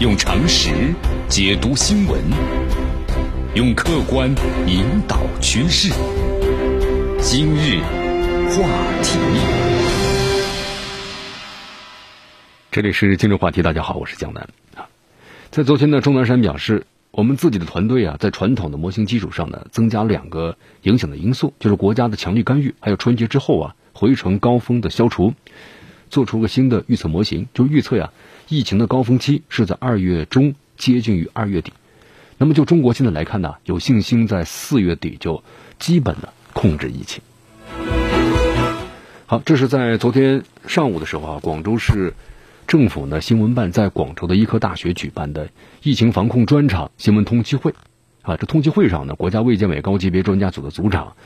用常识解读新闻，用客观引导趋势。今日话题，这里是今日话题。大家好，我是江南啊。在昨天呢，钟南山表示，我们自己的团队啊，在传统的模型基础上呢，增加两个影响的因素，就是国家的强力干预，还有春节之后啊，回城高峰的消除，做出个新的预测模型，就预测呀。疫情的高峰期是在二月中，接近于二月底。那么就中国现在来看呢，有信心在四月底就基本的控制疫情。好，这是在昨天上午的时候啊，广州市政府呢新闻办在广州的医科大学举办的疫情防控专场新闻通气会。啊，这通气会上呢，国家卫健委高级别专家组的组长、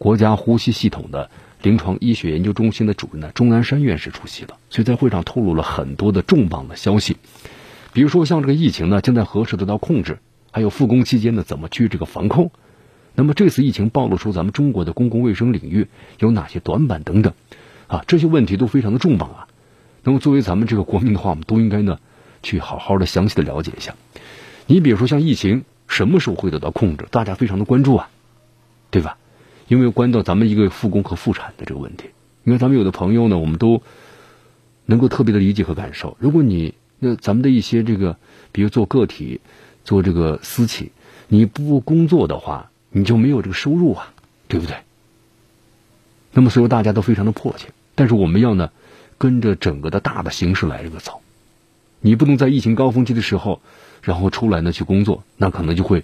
国家呼吸系统的。临床医学研究中心的主任呢，钟南山院士出席了，所以在会上透露了很多的重磅的消息，比如说像这个疫情呢，将在何时得到控制，还有复工期间呢怎么去这个防控，那么这次疫情暴露出咱们中国的公共卫生领域有哪些短板等等，啊，这些问题都非常的重磅啊。那么作为咱们这个国民的话，我们都应该呢去好好的详细的了解一下。你比如说像疫情什么时候会得到控制，大家非常的关注啊，对吧？因为关到咱们一个复工和复产的这个问题，因为咱们有的朋友呢，我们都能够特别的理解和感受。如果你那咱们的一些这个，比如做个体、做这个私企，你不工作的话，你就没有这个收入啊，对不对？那么所以大家都非常的迫切，但是我们要呢跟着整个的大的形势来这个走，你不能在疫情高峰期的时候，然后出来呢去工作，那可能就会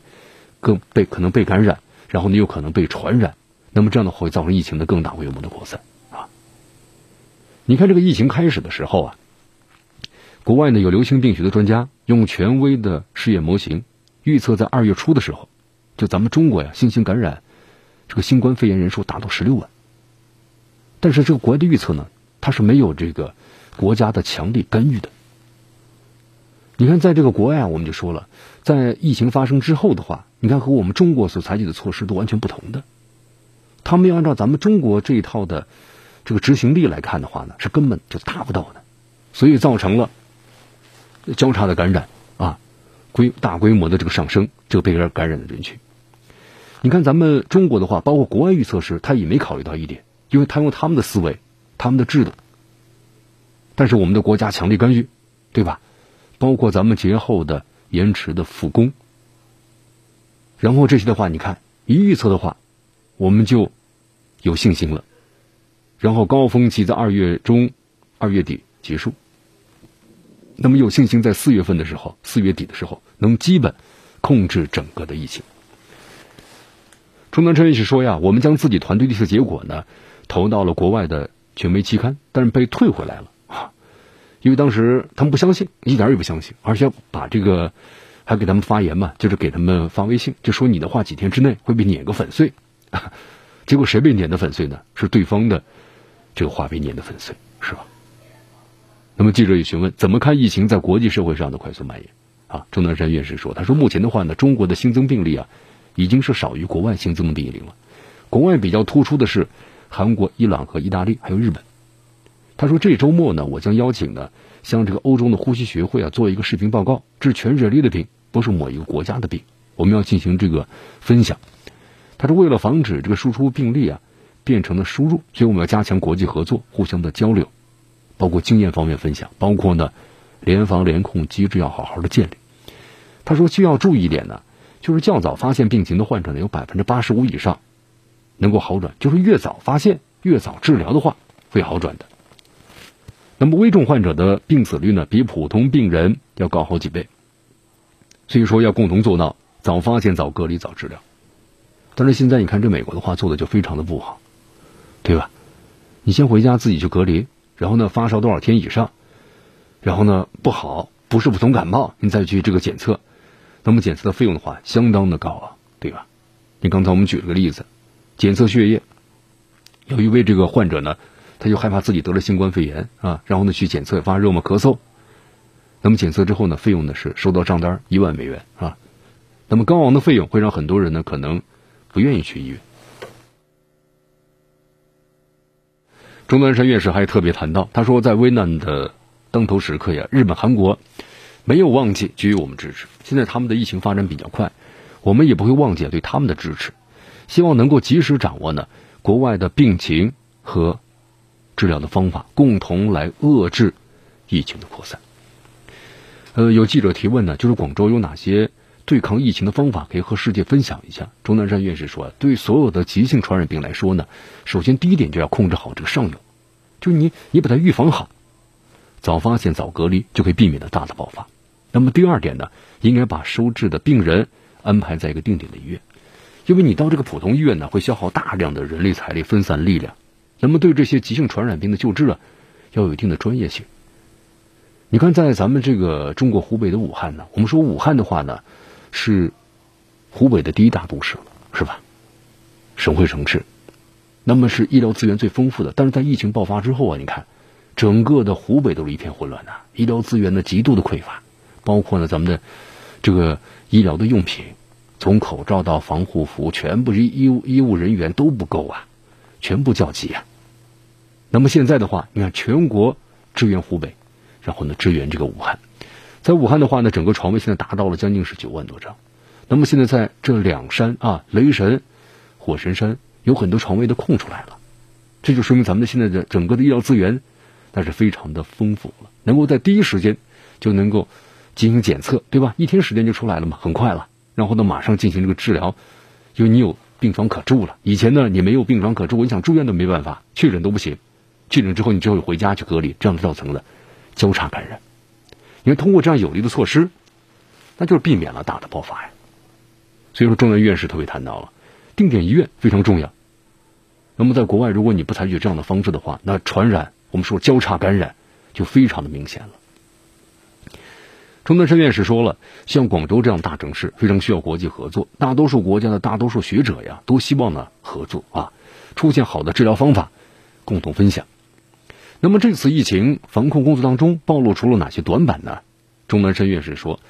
更被可能被感染，然后你有可能被传染。那么这样的话会造成疫情的更大规模的扩散啊！你看这个疫情开始的时候啊，国外呢有流行病学的专家用权威的试验模型预测，在二月初的时候，就咱们中国呀新型感染这个新冠肺炎人数达到十六万。但是这个国外的预测呢，它是没有这个国家的强力干预的。你看，在这个国外啊，我们就说了，在疫情发生之后的话，你看和我们中国所采取的措施都完全不同的。他们要按照咱们中国这一套的这个执行力来看的话呢，是根本就达不到的，所以造成了交叉的感染啊，规大规模的这个上升，这个被感染的人群。你看咱们中国的话，包括国外预测时，他也没考虑到一点，因为他用他们的思维、他们的制度，但是我们的国家强力干预，对吧？包括咱们节后的延迟的复工，然后这些的话，你看一预测的话，我们就。有信心了，然后高峰期在二月中、二月底结束。那么有信心在四月份的时候、四月底的时候能基本控制整个的疫情。钟南春院士说呀，我们将自己团队的一些结果呢投到了国外的权威期刊，但是被退回来了啊，因为当时他们不相信，一点也不相信，而且把这个还给他们发言嘛，就是给他们发微信，就说你的话几天之内会被碾个粉碎。结果谁被碾得粉碎呢？是对方的这个话被碾得粉碎，是吧？那么记者也询问怎么看疫情在国际社会上的快速蔓延？啊，钟南山院士说：“他说目前的话呢，中国的新增病例啊，已经是少于国外新增的病例了。国外比较突出的是韩国、伊朗和意大利，还有日本。他说这周末呢，我将邀请呢，向这个欧洲的呼吸学会啊做一个视频报告，这是全人类的病，不是某一个国家的病，我们要进行这个分享。”他是为了防止这个输出病例啊变成了输入，所以我们要加强国际合作，互相的交流，包括经验方面分享，包括呢联防联控机制要好好的建立。他说需要注意一点呢，就是较早发现病情的患者呢有百分之八十五以上能够好转，就是越早发现越早治疗的话会好转的。那么危重患者的病死率呢比普通病人要高好几倍，所以说要共同做到早发现、早隔离、早治疗。但是现在你看，这美国的话做的就非常的不好，对吧？你先回家自己去隔离，然后呢发烧多少天以上，然后呢不好，不是普通感冒，你再去这个检测，那么检测的费用的话相当的高啊，对吧？你刚才我们举了个例子，检测血液，有一位这个患者呢，他就害怕自己得了新冠肺炎啊，然后呢去检测发热嘛咳嗽，那么检测之后呢，费用呢是收到账单一万美元啊，那么高昂的费用会让很多人呢可能。不愿意去医院。钟南山院士还特别谈到，他说，在危难的当头时刻呀，日本、韩国没有忘记给予我们支持。现在他们的疫情发展比较快，我们也不会忘记对他们的支持。希望能够及时掌握呢国外的病情和治疗的方法，共同来遏制疫情的扩散。呃，有记者提问呢，就是广州有哪些对抗疫情的方法可以和世界分享一下？钟南山院士说，对所有的急性传染病来说呢，首先第一点就要控制好这个上游，就你你把它预防好，早发现早隔离就可以避免了大的爆发。那么第二点呢，应该把收治的病人安排在一个定点的医院，因为你到这个普通医院呢，会消耗大量的人力财力，分散力量。那么对这些急性传染病的救治啊，要有一定的专业性。你看，在咱们这个中国湖北的武汉呢，我们说武汉的话呢，是湖北的第一大都市了，是吧？省会城市，那么是医疗资源最丰富的。但是在疫情爆发之后啊，你看，整个的湖北都是一片混乱呐，医疗资源呢极度的匮乏，包括呢咱们的这个医疗的用品，从口罩到防护服，全部医医务医务人员都不够啊，全部叫急啊。那么现在的话，你看全国支援湖北。然后呢，支援这个武汉，在武汉的话呢，整个床位现在达到了将近是九万多张。那么现在在这两山啊，雷神、火神山有很多床位都空出来了，这就说明咱们的现在的整个的医疗资源那是非常的丰富了，能够在第一时间就能够进行检测，对吧？一天时间就出来了嘛，很快了。然后呢，马上进行这个治疗，因为你有病床可住了。以前呢，你没有病床可住，你想住院都没办法，确诊都不行，确诊之后你只有回家去隔离，这样造成的。交叉感染，因为通过这样有力的措施，那就是避免了大的爆发呀。所以说，中南院士特别谈到了定点医院非常重要。那么，在国外，如果你不采取这样的方式的话，那传染我们说交叉感染就非常的明显了。钟南山院士说了，像广州这样大城市非常需要国际合作，大多数国家的大多数学者呀都希望呢合作啊，出现好的治疗方法，共同分享。那么这次疫情防控工作当中暴露出了哪些短板呢？钟南山院士说，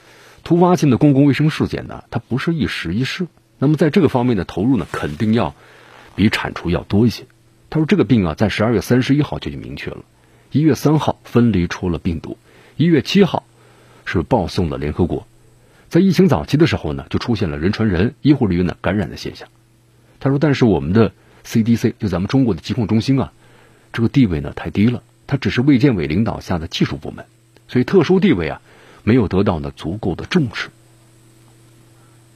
突发性的公共卫生事件呢，它不是一时一事。那么在这个方面的投入呢，肯定要比铲除要多一些。他说，这个病啊，在十二月三十一号就已经明确了，一月三号分离出了病毒，一月七号是报送了联合国。在疫情早期的时候呢，就出现了人传人、医护人员呢感染的现象。他说，但是我们的 CDC 就咱们中国的疾控中心啊。这个地位呢太低了，他只是卫健委领导下的技术部门，所以特殊地位啊没有得到呢足够的重视。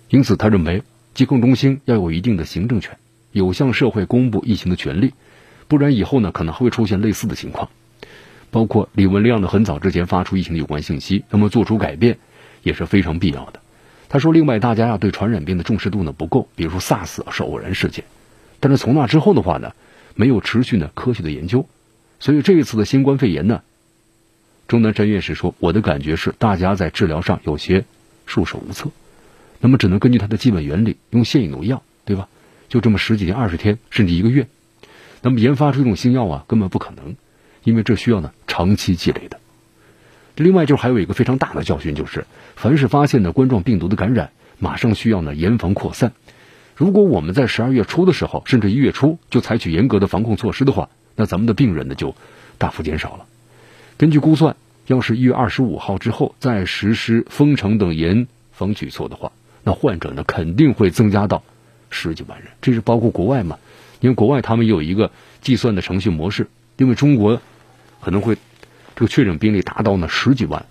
因此，他认为疾控中心要有一定的行政权，有向社会公布疫情的权利，不然以后呢可能还会出现类似的情况。包括李文亮呢很早之前发出疫情的有关信息，那么做出改变也是非常必要的。他说，另外大家呀对传染病的重视度呢不够，比如说 SARS 是偶然事件，但是从那之后的话呢。没有持续呢科学的研究，所以这一次的新冠肺炎呢，钟南山院士说：“我的感觉是，大家在治疗上有些束手无策，那么只能根据它的基本原理，用现有的药，对吧？就这么十几天、二十天，甚至一个月，那么研发出一种新药啊，根本不可能，因为这需要呢长期积累的。另外，就是还有一个非常大的教训，就是凡是发现的冠状病毒的感染，马上需要呢严防扩散。”如果我们在十二月初的时候，甚至一月初就采取严格的防控措施的话，那咱们的病人呢就大幅减少了。根据估算，要是一月二十五号之后再实施封城等严防举措的话，那患者呢肯定会增加到十几万人。这是包括国外嘛？因为国外他们有一个计算的程序模式，因为中国可能会这个确诊病例达到呢十几万。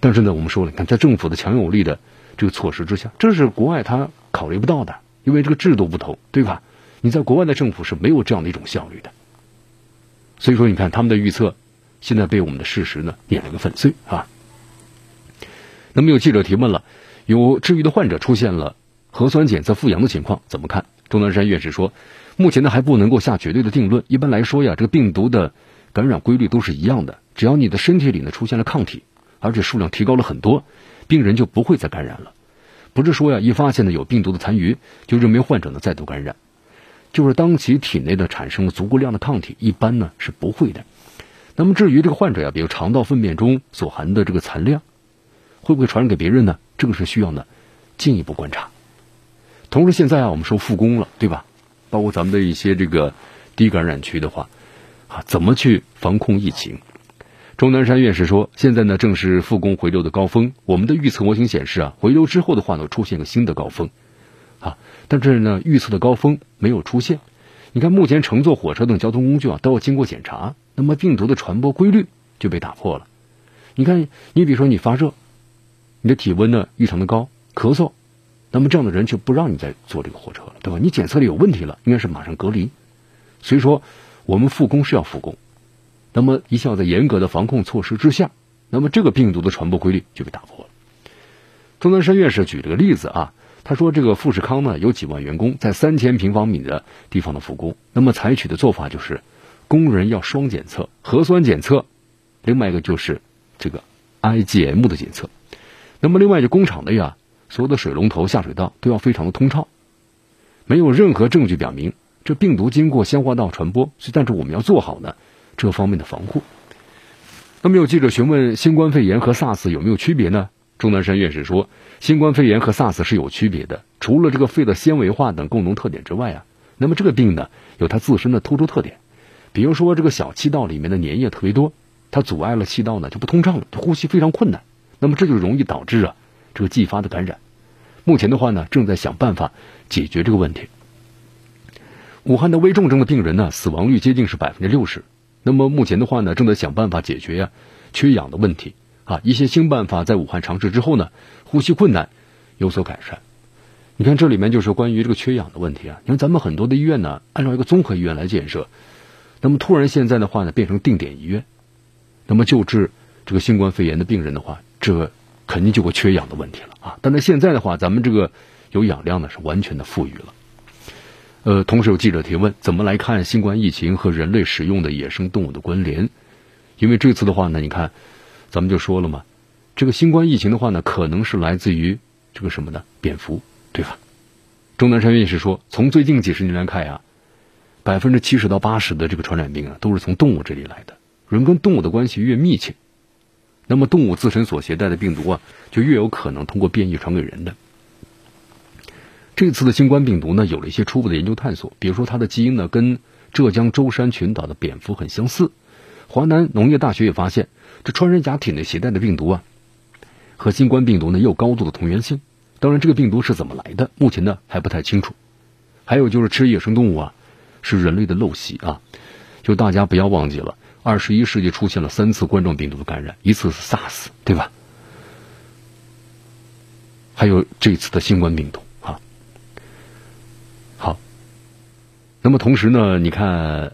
但是呢，我们说了，你看在政府的强有力的这个措施之下，这是国外他。考虑不到的，因为这个制度不同，对吧？你在国外的政府是没有这样的一种效率的，所以说，你看他们的预测，现在被我们的事实呢碾了个粉碎啊。那么有记者提问了，有治愈的患者出现了核酸检测复阳的情况，怎么看？钟南山院士说，目前呢还不能够下绝对的定论。一般来说呀，这个病毒的感染规律都是一样的，只要你的身体里呢出现了抗体，而且数量提高了很多，病人就不会再感染了。不是说呀，一发现呢有病毒的残余，就认为患者呢再度感染，就是当其体内的产生了足够量的抗体，一般呢是不会的。那么至于这个患者呀，比如肠道粪便中所含的这个残量，会不会传染给别人呢？这个是需要呢进一步观察。同时，现在啊，我们说复工了，对吧？包括咱们的一些这个低感染区的话，啊，怎么去防控疫情？钟南山院士说：“现在呢，正是复工回流的高峰。我们的预测模型显示啊，回流之后的话呢，出现个新的高峰，啊，但是呢，预测的高峰没有出现。你看，目前乘坐火车等交通工具啊，都要经过检查，那么病毒的传播规律就被打破了。你看，你比如说你发热，你的体温呢异常的高，咳嗽，那么这样的人就不让你再坐这个火车了，对吧？你检测里有问题了，应该是马上隔离。所以说，我们复工是要复工。”那么，一向在严格的防控措施之下，那么这个病毒的传播规律就被打破了。钟南山院士举了个例子啊，他说这个富士康呢有几万员工在三千平方米的地方的复工，那么采取的做法就是工人要双检测，核酸检测，另外一个就是这个 IgM 的检测。那么另外就工厂内呀，所有的水龙头、下水道都要非常的通畅，没有任何证据表明这病毒经过消化道传播，所以但是我们要做好呢。这方面的防护。那么有记者询问新冠肺炎和 SARS 有没有区别呢？钟南山院士说，新冠肺炎和 SARS 是有区别的。除了这个肺的纤维化等共同特点之外啊，那么这个病呢有它自身的突出特点，比如说这个小气道里面的粘液特别多，它阻碍了气道呢就不通畅了，呼吸非常困难。那么这就容易导致啊这个继发的感染。目前的话呢，正在想办法解决这个问题。武汉的危重症的病人呢，死亡率接近是百分之六十。那么目前的话呢，正在想办法解决呀缺氧的问题啊。一些新办法在武汉尝试之后呢，呼吸困难有所改善。你看这里面就是关于这个缺氧的问题啊。你看咱们很多的医院呢，按照一个综合医院来建设，那么突然现在的话呢，变成定点医院，那么救治这个新冠肺炎的病人的话，这肯定就会缺氧的问题了啊。但是现在的话，咱们这个有氧量呢是完全的富裕了。呃，同时有记者提问，怎么来看新冠疫情和人类使用的野生动物的关联？因为这次的话呢，你看，咱们就说了嘛，这个新冠疫情的话呢，可能是来自于这个什么呢？蝙蝠，对吧？钟南山院士说，从最近几十年来看呀，百分之七十到八十的这个传染病啊，都是从动物这里来的。人跟动物的关系越密切，那么动物自身所携带的病毒啊，就越有可能通过变异传给人的。这次的新冠病毒呢，有了一些初步的研究探索，比如说它的基因呢，跟浙江舟山群岛的蝙蝠很相似。华南农业大学也发现，这穿山甲体内携带的病毒啊，和新冠病毒呢有高度的同源性。当然，这个病毒是怎么来的，目前呢还不太清楚。还有就是吃野生动物啊，是人类的陋习啊。就大家不要忘记了，二十一世纪出现了三次冠状病毒的感染，一次是 SARS，对吧？还有这次的新冠病毒。那么同时呢，你看，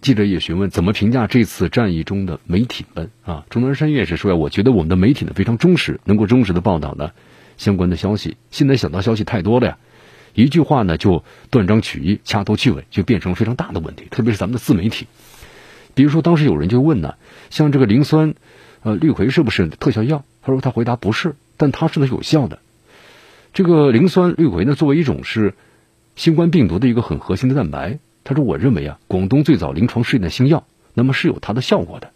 记者也询问怎么评价这次战役中的媒体们啊？钟南山院士说呀，我觉得我们的媒体呢非常忠实，能够忠实的报道呢相关的消息。现在想到消息太多了呀，一句话呢就断章取义、掐头去尾，就变成了非常大的问题。特别是咱们的自媒体，比如说当时有人就问呢，像这个磷酸呃氯喹是不是特效药？他说他回答不是，但它是呢有效的。这个磷酸氯喹呢作为一种是。新冠病毒的一个很核心的蛋白，他说：“我认为啊，广东最早临床试验的新药，那么是有它的效果的。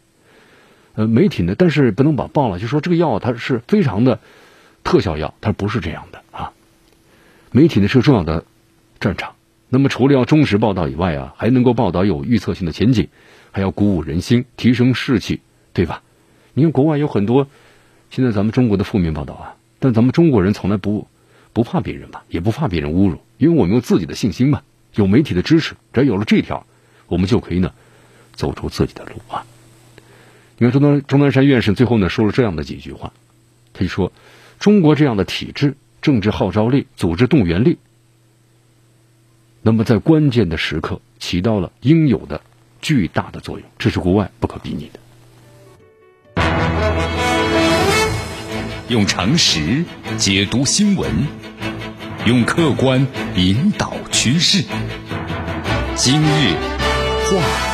呃，媒体呢，但是不能把报了，就说这个药它是非常的特效药，它不是这样的啊。媒体呢是重要的战场，那么除了要忠实报道以外啊，还能够报道有预测性的前景，还要鼓舞人心，提升士气，对吧？你看国外有很多现在咱们中国的负面报道啊，但咱们中国人从来不不怕别人吧，也不怕别人侮辱。”因为我们有自己的信心嘛，有媒体的支持，只要有了这条，我们就可以呢走出自己的路啊。你看钟南钟南山院士最后呢说了这样的几句话，他就说：中国这样的体制、政治号召力、组织动员力，那么在关键的时刻起到了应有的巨大的作用，这是国外不可比拟的。用常识解读新闻。用客观引导趋势。今日话题。